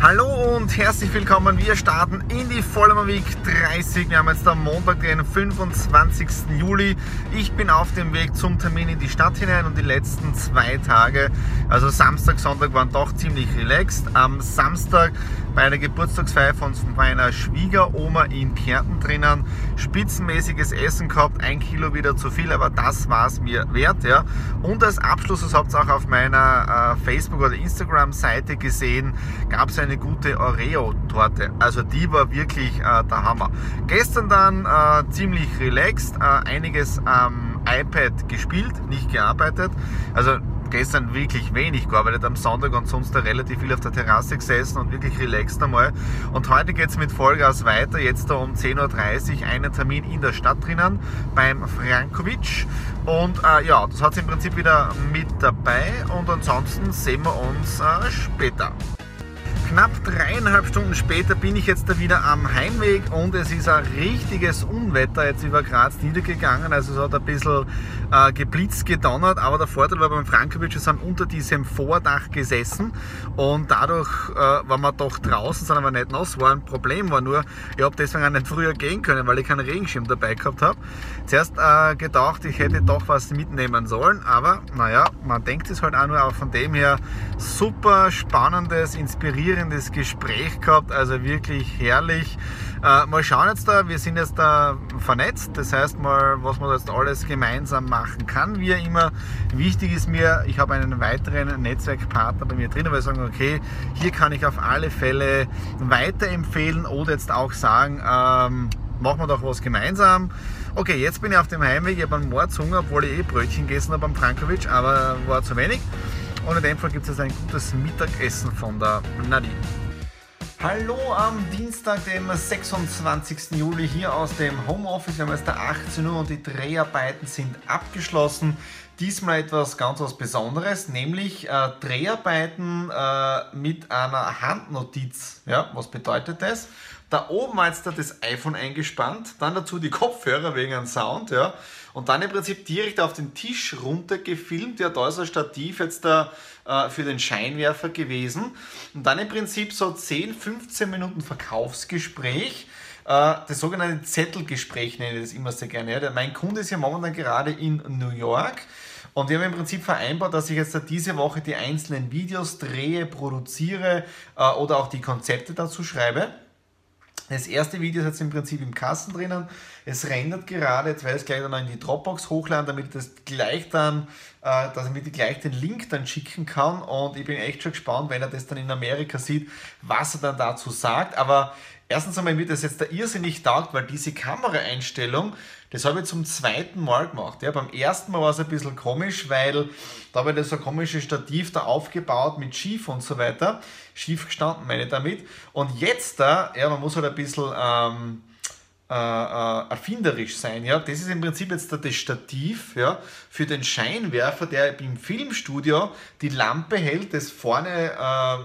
Hallo und herzlich willkommen. Wir starten in die Vollmer Week 30. Wir haben jetzt am Montag, den 25. Juli. Ich bin auf dem Weg zum Termin in die Stadt hinein und die letzten zwei Tage, also Samstag, Sonntag, waren doch ziemlich relaxed. Am Samstag bei einer Geburtstagsfeier von meiner Schwiegeroma in Kärnten drinnen. Spitzenmäßiges Essen gehabt, ein Kilo wieder zu viel, aber das war es mir wert. Ja. Und als Abschluss, das habt ihr auch auf meiner äh, Facebook- oder Instagram-Seite gesehen, gab es eine gute Oreo-Torte. Also die war wirklich äh, der Hammer. Gestern dann äh, ziemlich relaxed, äh, einiges am iPad gespielt, nicht gearbeitet. Also gestern wirklich wenig gearbeitet am Sonntag und sonst da relativ viel auf der Terrasse gesessen und wirklich relaxed einmal. Und heute geht es mit Vollgas weiter. Jetzt da um 10.30 Uhr einen Termin in der Stadt drinnen beim Frankovic. Und äh, ja, das hat es im Prinzip wieder mit dabei. Und ansonsten sehen wir uns äh, später. Knapp dreieinhalb Stunden später bin ich jetzt da wieder am Heimweg und es ist ein richtiges Unwetter jetzt über Graz niedergegangen. Also es hat ein bisschen äh, geblitzt, gedonnert, aber der Vorteil war beim Frankovic, wir sind unter diesem Vordach gesessen und dadurch äh, waren wir doch draußen, sind aber nicht nass. War ein Problem war nur, ich habe deswegen auch nicht früher gehen können, weil ich keinen Regenschirm dabei gehabt habe. Zuerst äh, gedacht, ich hätte doch was mitnehmen sollen, aber naja, man denkt es halt auch nur, aber von dem her super spannendes, inspirierendes inspirierendes Gespräch gehabt, also wirklich herrlich. Äh, mal schauen jetzt da, wir sind jetzt da vernetzt, das heißt mal, was man jetzt alles gemeinsam machen kann, wie immer. Wichtig ist mir, ich habe einen weiteren Netzwerkpartner bei mir drin, weil ich sagen, okay, hier kann ich auf alle Fälle weiterempfehlen oder jetzt auch sagen, ähm, machen wir doch was gemeinsam. Okay, jetzt bin ich auf dem Heimweg, ich habe einen Mordshunger, obwohl ich eh Brötchen gegessen habe am Frankovic, aber war zu wenig. Und in dem Fall gibt es ein gutes Mittagessen von der Nadine. Hallo am Dienstag, dem 26. Juli hier aus dem Homeoffice. Wir haben jetzt 18 Uhr und die Dreharbeiten sind abgeschlossen. Diesmal etwas ganz was Besonderes, nämlich äh, Dreharbeiten äh, mit einer Handnotiz. Ja, was bedeutet das? Da oben war jetzt das iPhone eingespannt, dann dazu die Kopfhörer wegen einem Sound, ja. Und dann im Prinzip direkt auf den Tisch runter gefilmt. Ja, da ist ein Stativ jetzt da äh, für den Scheinwerfer gewesen. Und dann im Prinzip so 10, 15 Minuten Verkaufsgespräch. Äh, das sogenannte Zettelgespräch nenne ich das immer sehr gerne. Ja. Mein Kunde ist ja momentan gerade in New York. Und wir haben im Prinzip vereinbart, dass ich jetzt diese Woche die einzelnen Videos drehe, produziere äh, oder auch die Konzepte dazu schreibe. Das erste Video ist jetzt im Prinzip im Kasten drinnen. Es rendert gerade, jetzt werde ich es gleich dann in die Dropbox hochladen, damit ich das gleich dann, äh, damit ich gleich den Link dann schicken kann. Und ich bin echt schon gespannt, wenn er das dann in Amerika sieht, was er dann dazu sagt. Aber erstens einmal mir das jetzt da irrsinnig taugt, weil diese Kameraeinstellung, das habe ich zum zweiten Mal gemacht. Ja, beim ersten Mal war es ein bisschen komisch, weil da habe ich das so ein komisches Stativ da aufgebaut mit Schief und so weiter. Schief gestanden, meine ich damit. Und jetzt da, ja, man muss halt ein bisschen ähm, äh, äh, erfinderisch sein. Ja? Das ist im Prinzip jetzt das Stativ ja, für den Scheinwerfer, der im Filmstudio die Lampe hält, das vorne, äh,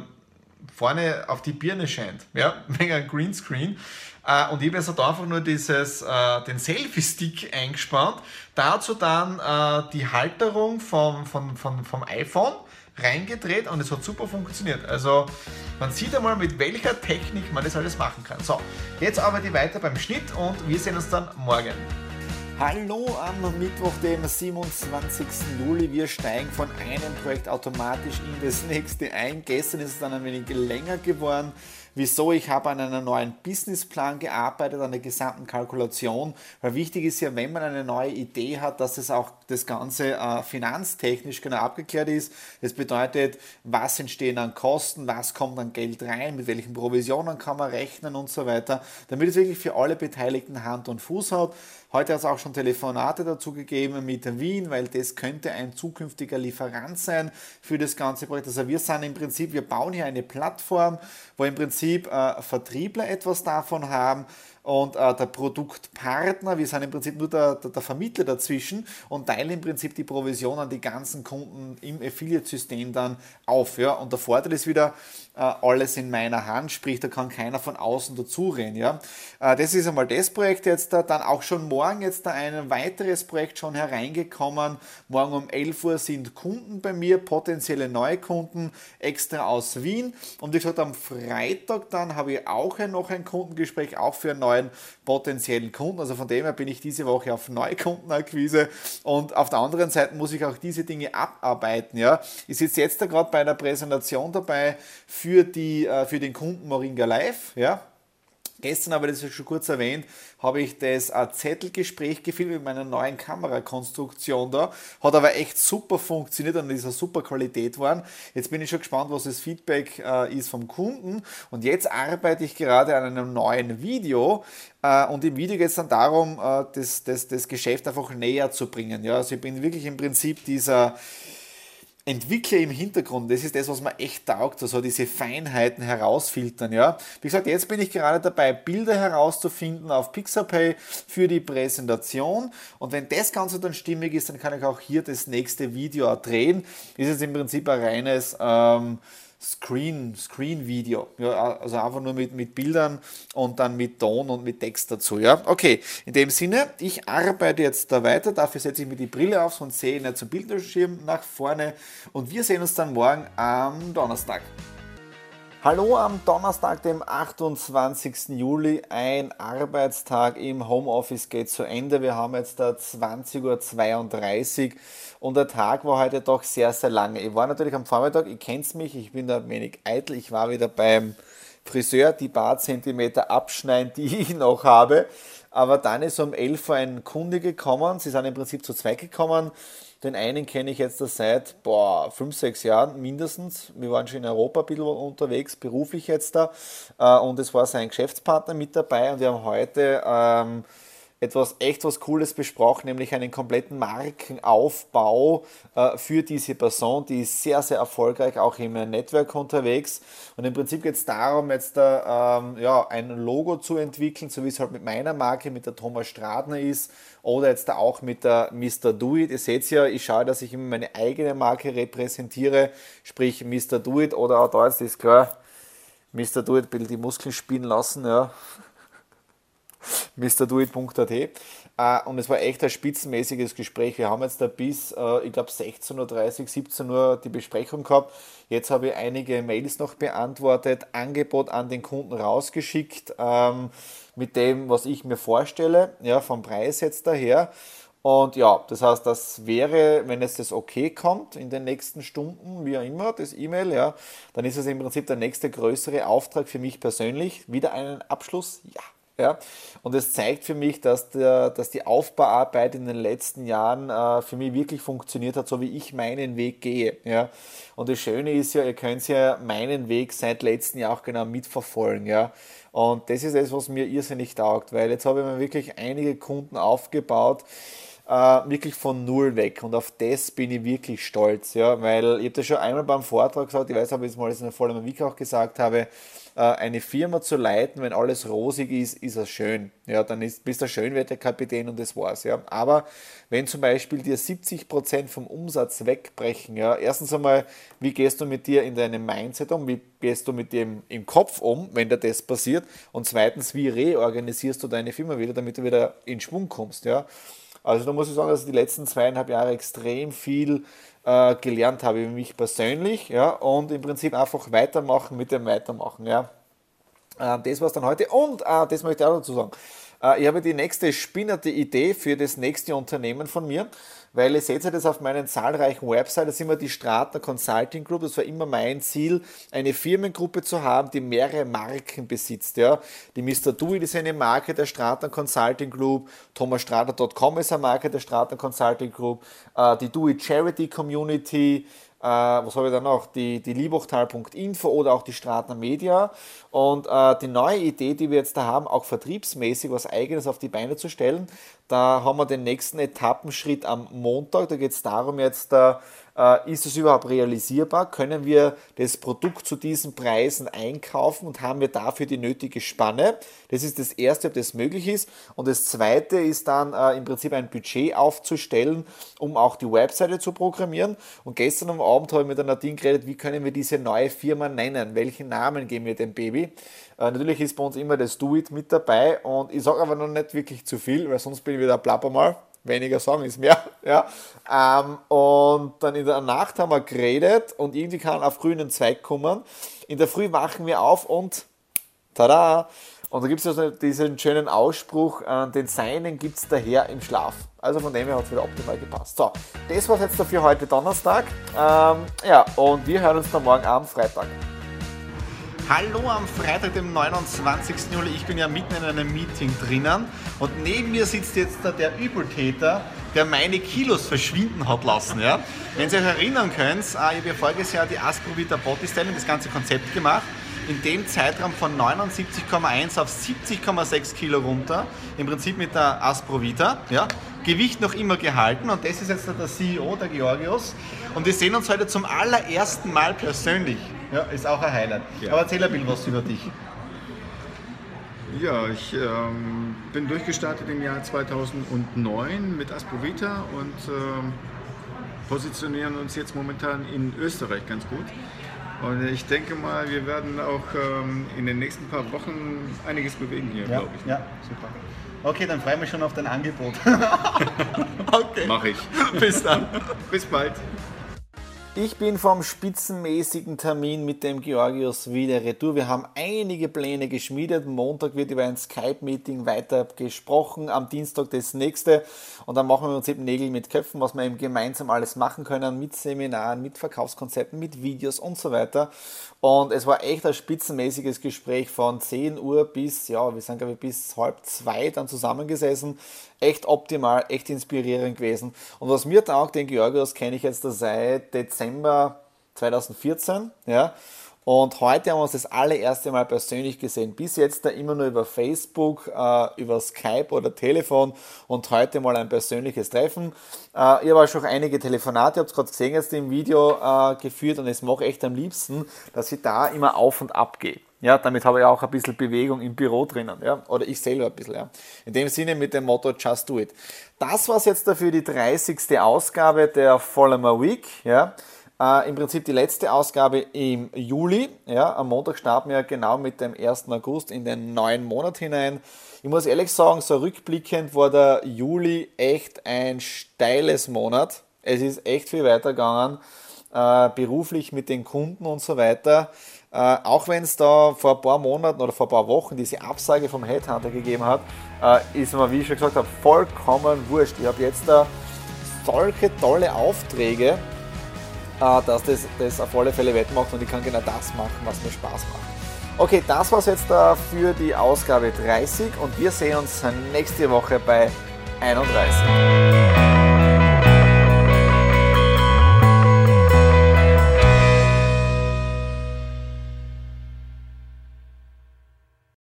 vorne auf die Birne scheint. Ja? Wegen einem Greenscreen. Äh, und ich habe jetzt einfach nur dieses, äh, den Selfie-Stick eingespannt. Dazu dann äh, die Halterung vom, vom, vom, vom iPhone reingedreht und es hat super funktioniert. Also man sieht einmal, mit welcher Technik man das alles machen kann. So, jetzt arbeite ich weiter beim Schnitt und wir sehen uns dann morgen. Hallo am Mittwoch, dem 27. Juli. Wir steigen von einem Projekt automatisch in das nächste ein. Gestern ist es dann ein wenig länger geworden Wieso? Ich habe an einem neuen Businessplan gearbeitet, an der gesamten Kalkulation, weil wichtig ist ja, wenn man eine neue Idee hat, dass es auch das Ganze äh, finanztechnisch genau abgeklärt ist. Das bedeutet, was entstehen an Kosten, was kommt an Geld rein, mit welchen Provisionen kann man rechnen und so weiter, damit es wirklich für alle Beteiligten Hand und Fuß hat. Heute hat es auch schon Telefonate dazu gegeben mit Wien, weil das könnte ein zukünftiger Lieferant sein für das ganze Projekt. Also wir sind im Prinzip, wir bauen hier eine Plattform, wo im Prinzip äh, Vertriebler etwas davon haben und äh, der Produktpartner, wir sind im Prinzip nur der, der, der, Vermittler dazwischen und teilen im Prinzip die Provision an die ganzen Kunden im Affiliate-System dann auf. Ja? Und der Vorteil ist wieder, äh, alles in meiner Hand, sprich, da kann keiner von außen dazureden. Ja? Äh, das ist einmal das Projekt jetzt, da, dann auch schon morgen jetzt da ein weiteres Projekt schon hereingekommen. Morgen um 11 Uhr sind Kunden bei mir, potenzielle Neukunden, extra aus Wien. Und wie gesagt, am Freitag dann habe ich auch noch ein Kundengespräch, auch für neue neuen potenziellen Kunden. Also von dem her bin ich diese Woche auf Neukundenakquise und auf der anderen Seite muss ich auch diese Dinge abarbeiten. Ja. Ich sitze jetzt da gerade bei einer Präsentation dabei für, die, äh, für den Kunden Moringa Live. Ja. Gestern, aber das ist schon kurz erwähnt, habe ich das Zettelgespräch gefilmt mit meiner neuen Kamerakonstruktion da. Hat aber echt super funktioniert und ist eine super Qualität geworden. Jetzt bin ich schon gespannt, was das Feedback äh, ist vom Kunden. Und jetzt arbeite ich gerade an einem neuen Video. Äh, und im Video geht es dann darum, äh, das, das, das Geschäft einfach näher zu bringen. Ja? Also ich bin wirklich im Prinzip dieser Entwickler im Hintergrund, das ist das, was mir echt taugt, also diese Feinheiten herausfiltern. Ja. Wie gesagt, jetzt bin ich gerade dabei, Bilder herauszufinden auf Pixabay für die Präsentation. Und wenn das Ganze dann stimmig ist, dann kann ich auch hier das nächste Video drehen. Ist jetzt im Prinzip ein reines ähm, Screen, Screen-Video. Ja, also einfach nur mit, mit Bildern und dann mit Ton und mit Text dazu. Ja? Okay, in dem Sinne, ich arbeite jetzt da weiter. Dafür setze ich mir die Brille auf, sonst sehe ich nicht zum Bildschirm nach vorne. Und wir sehen uns dann morgen am Donnerstag. Hallo am Donnerstag, dem 28. Juli. Ein Arbeitstag im Homeoffice geht zu Ende. Wir haben jetzt da 20.32 Uhr und der Tag war heute doch sehr, sehr lange. Ich war natürlich am Vormittag, ihr kennt mich, ich bin da ein wenig eitel. Ich war wieder beim Friseur, die paar Zentimeter abschneiden, die ich noch habe. Aber dann ist um 11 Uhr ein Kunde gekommen. Sie sind im Prinzip zu zweit gekommen. Den einen kenne ich jetzt seit boah, fünf, sechs Jahren mindestens. Wir waren schon in Europa ein bisschen unterwegs, beruflich jetzt da. Äh, und es war sein Geschäftspartner mit dabei. Und wir haben heute ähm, etwas echt was Cooles besprochen, nämlich einen kompletten Markenaufbau äh, für diese Person, die ist sehr, sehr erfolgreich auch im Network unterwegs. Und im Prinzip geht es darum, jetzt da, ähm, ja, ein Logo zu entwickeln, so wie es halt mit meiner Marke, mit der Thomas Stradner ist, oder jetzt da auch mit der Mr. Do It. Ihr seht ja, ich schaue, dass ich immer meine eigene Marke repräsentiere, sprich Mr. Do It oder auch da jetzt ist klar, Mr. Do It, bitte die Muskeln spielen lassen, ja. mrdoit.at. Äh, und es war echt ein spitzenmäßiges Gespräch. Wir haben jetzt da bis, äh, ich glaube, 16.30 Uhr, 17 Uhr die Besprechung gehabt. Jetzt habe ich einige Mails noch beantwortet, Angebot an den Kunden rausgeschickt, ähm, mit dem, was ich mir vorstelle, ja, vom Preis jetzt daher. Und ja, das heißt, das wäre, wenn es das okay kommt in den nächsten Stunden, wie auch immer, das E-Mail, ja, dann ist es im Prinzip der nächste größere Auftrag für mich persönlich. Wieder einen Abschluss? Ja, ja? Und es zeigt für mich, dass, der, dass die Aufbauarbeit in den letzten Jahren äh, für mich wirklich funktioniert hat, so wie ich meinen Weg gehe. Ja? Und das Schöne ist ja, ihr könnt ja meinen Weg seit letztem Jahr auch genau mitverfolgen. Ja? Und das ist es, was mir irrsinnig taugt, weil jetzt habe ich mir wirklich einige Kunden aufgebaut, äh, wirklich von null weg. Und auf das bin ich wirklich stolz, ja, weil ich habe das schon einmal beim Vortrag gesagt, ich weiß, ich es mal in der vollen Week auch gesagt habe, äh, eine Firma zu leiten, wenn alles rosig ist, ist es schön. Ja, dann ist, bist du Schönwetterkapitän und das war's. Ja. Aber wenn zum Beispiel dir 70% vom Umsatz wegbrechen, ja, erstens einmal, wie gehst du mit dir in deinem Mindset um, wie gehst du mit dem im Kopf um, wenn dir das passiert? Und zweitens, wie reorganisierst du deine Firma wieder, damit du wieder in Schwung kommst? Ja. Also da muss ich sagen, dass ich die letzten zweieinhalb Jahre extrem viel äh, gelernt habe, über mich persönlich, ja, und im Prinzip einfach weitermachen mit dem Weitermachen, ja. Äh, das war es dann heute. Und äh, das möchte ich auch dazu sagen. Äh, ich habe die nächste spinnerte Idee für das nächste Unternehmen von mir. Weil ihr seht ja das auf meinen zahlreichen Websites, das ist immer die Stratner Consulting Group, das war immer mein Ziel, eine Firmengruppe zu haben, die mehrere Marken besitzt. Ja. Die Mr. Dewey ist eine Marke der Stratner Consulting Group, thomasstrater.com ist eine Marke der Stratner Consulting Group, äh, die Dewey Charity Community, äh, was habe ich da noch? Die, die Liebachtal.info oder auch die Stratner Media. Und äh, die neue Idee, die wir jetzt da haben, auch vertriebsmäßig was Eigenes auf die Beine zu stellen, da haben wir den nächsten Etappenschritt am Montag. Da geht es darum, jetzt äh, ist es überhaupt realisierbar? Können wir das Produkt zu diesen Preisen einkaufen und haben wir dafür die nötige Spanne? Das ist das Erste, ob das möglich ist. Und das Zweite ist dann äh, im Prinzip ein Budget aufzustellen, um auch die Webseite zu programmieren. Und gestern am Abend habe ich mit der Nadine geredet, wie können wir diese neue Firma nennen? Welchen Namen geben wir dem Baby? Äh, natürlich ist bei uns immer das Do It mit dabei und ich sage aber noch nicht wirklich zu viel, weil sonst bin ich wieder plapper mal weniger sagen ist mehr. Ja. Ähm, und dann in der Nacht haben wir geredet und irgendwie kann auf grünen Zweig kommen. In der Früh wachen wir auf und tada! Und da gibt es also diesen schönen Ausspruch, äh, den Seinen gibt es daher im Schlaf. Also von dem her hat es wieder optimal gepasst. So, das war jetzt dafür heute Donnerstag. Ähm, ja, und wir hören uns dann morgen am Freitag. Hallo am Freitag, dem 29. Juli. Ich bin ja mitten in einem Meeting drinnen und neben mir sitzt jetzt der Übeltäter, der meine Kilos verschwinden hat lassen. Ja? Wenn Sie sich erinnern könnt, äh, ich habe ja voriges Jahr die Asprovita Body Styling, das ganze Konzept gemacht. In dem Zeitraum von 79,1 auf 70,6 Kilo runter. Im Prinzip mit der Asprovita. Ja? Gewicht noch immer gehalten und das ist jetzt der CEO, der Georgios. Und wir sehen uns heute zum allerersten Mal persönlich. Ja, ist auch ein Highlight. Ja. Aber erzähl ein bisschen was über dich. Ja, ich ähm, bin durchgestartet im Jahr 2009 mit Asprovita und ähm, positionieren uns jetzt momentan in Österreich ganz gut. Und ich denke mal, wir werden auch ähm, in den nächsten paar Wochen einiges bewegen hier, ja, glaube ich. Ja, super. Okay, dann freue ich mich schon auf dein Angebot. okay. Mach ich. Bis dann. Bis bald. Ich bin vom spitzenmäßigen Termin mit dem Georgios wieder retour. Wir haben einige Pläne geschmiedet. Montag wird über ein Skype-Meeting weiter gesprochen. Am Dienstag das nächste. Und dann machen wir uns eben Nägel mit Köpfen, was wir eben gemeinsam alles machen können. Mit Seminaren, mit Verkaufskonzepten, mit Videos und so weiter. Und es war echt ein spitzenmäßiges Gespräch von 10 Uhr bis, ja, wir sind glaube ich bis halb zwei dann zusammengesessen echt optimal, echt inspirierend gewesen. Und was mir taugt, den Georgios kenne ich jetzt seit Dezember 2014, ja. Und heute haben wir uns das allererste Mal persönlich gesehen. Bis jetzt da immer nur über Facebook, äh, über Skype oder Telefon und heute mal ein persönliches Treffen. Äh, ich habe auch schon einige Telefonate, habt es gerade gesehen jetzt im Video äh, geführt und es mache echt am liebsten, dass ich da immer auf und ab gehe. Ja, damit habe ich auch ein bisschen Bewegung im Büro drinnen. Ja? Oder ich selber ein bisschen. Ja? In dem Sinne mit dem Motto Just Do It. Das war es jetzt dafür die 30. Ausgabe der Follower Week. Ja? Äh, Im Prinzip die letzte Ausgabe im Juli. Ja? Am Montag starten wir genau mit dem 1. August in den neuen Monat hinein. Ich muss ehrlich sagen, so rückblickend war der Juli echt ein steiles Monat. Es ist echt viel weitergegangen, äh, beruflich mit den Kunden und so weiter. Äh, auch wenn es da vor ein paar Monaten oder vor ein paar Wochen diese Absage vom Headhunter gegeben hat, äh, ist mir, wie ich schon gesagt habe, vollkommen wurscht. Ich habe jetzt da solche tolle Aufträge, äh, dass das, das auf alle Fälle wettmacht und ich kann genau das machen, was mir Spaß macht. Okay, das war es jetzt da für die Ausgabe 30 und wir sehen uns nächste Woche bei 31.